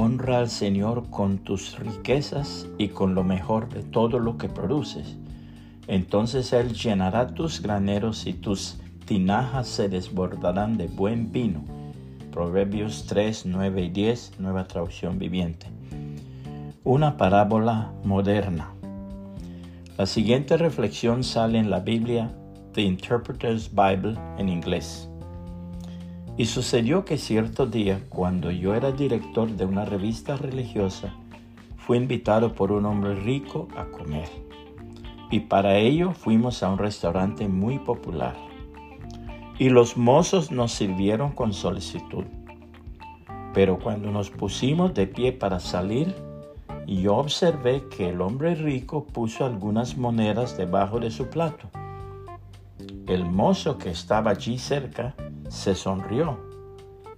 Honra al Señor con tus riquezas y con lo mejor de todo lo que produces. Entonces Él llenará tus graneros y tus tinajas se desbordarán de buen vino. Proverbios 3, 9 y 10, nueva traducción viviente. Una parábola moderna. La siguiente reflexión sale en la Biblia, The Interpreter's Bible en inglés. Y sucedió que cierto día, cuando yo era director de una revista religiosa, fui invitado por un hombre rico a comer. Y para ello fuimos a un restaurante muy popular. Y los mozos nos sirvieron con solicitud. Pero cuando nos pusimos de pie para salir, yo observé que el hombre rico puso algunas monedas debajo de su plato. El mozo que estaba allí cerca se sonrió,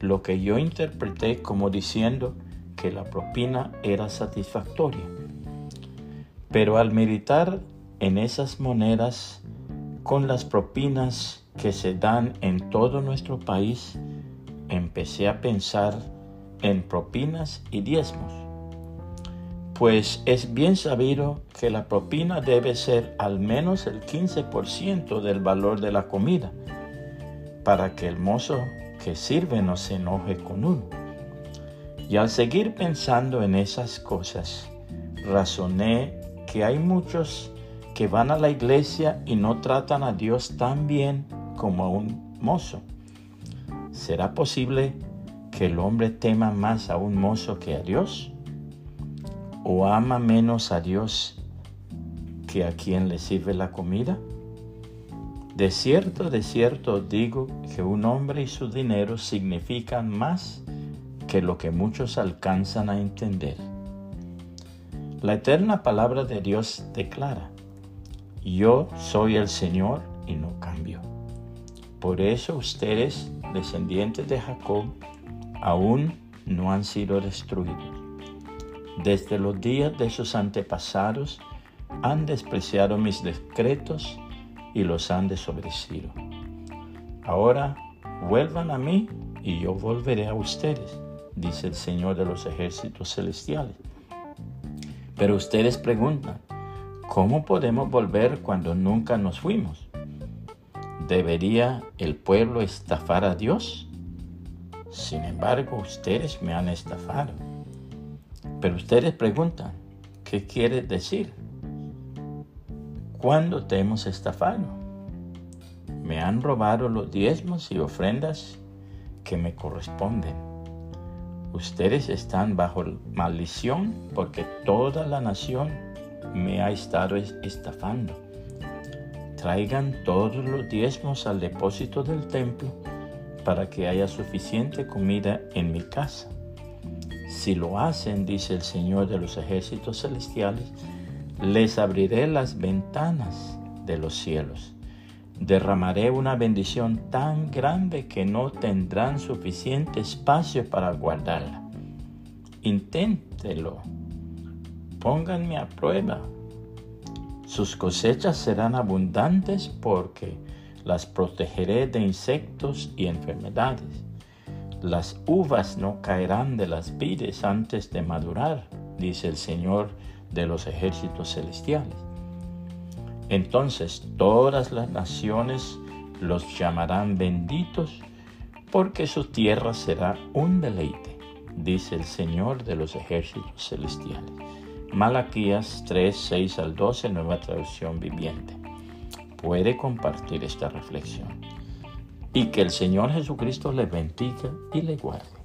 lo que yo interpreté como diciendo que la propina era satisfactoria. Pero al meditar en esas monedas con las propinas que se dan en todo nuestro país, empecé a pensar en propinas y diezmos. Pues es bien sabido que la propina debe ser al menos el 15% del valor de la comida para que el mozo que sirve no se enoje con uno. Y al seguir pensando en esas cosas, razoné que hay muchos que van a la iglesia y no tratan a Dios tan bien como a un mozo. ¿Será posible que el hombre tema más a un mozo que a Dios? ¿O ama menos a Dios que a quien le sirve la comida? De cierto, de cierto digo que un hombre y su dinero significan más que lo que muchos alcanzan a entender. La eterna palabra de Dios declara, yo soy el Señor y no cambio. Por eso ustedes, descendientes de Jacob, aún no han sido destruidos. Desde los días de sus antepasados han despreciado mis decretos y los han desobedecido. Ahora vuelvan a mí y yo volveré a ustedes, dice el Señor de los ejércitos celestiales. Pero ustedes preguntan, ¿cómo podemos volver cuando nunca nos fuimos? ¿Debería el pueblo estafar a Dios? Sin embargo, ustedes me han estafado. Pero ustedes preguntan, ¿qué quiere decir? ¿Cuándo te hemos estafado? Me han robado los diezmos y ofrendas que me corresponden. Ustedes están bajo maldición porque toda la nación me ha estado estafando. Traigan todos los diezmos al depósito del templo para que haya suficiente comida en mi casa. Si lo hacen, dice el Señor de los ejércitos celestiales, les abriré las ventanas de los cielos. Derramaré una bendición tan grande que no tendrán suficiente espacio para guardarla. Inténtelo. Pónganme a prueba. Sus cosechas serán abundantes porque las protegeré de insectos y enfermedades. Las uvas no caerán de las vides antes de madurar, dice el Señor de los ejércitos celestiales. Entonces todas las naciones los llamarán benditos, porque su tierra será un deleite, dice el Señor de los ejércitos celestiales. Malaquías 3, 6 al 12, nueva traducción viviente. Puede compartir esta reflexión. Y que el Señor Jesucristo le bendiga y le guarde.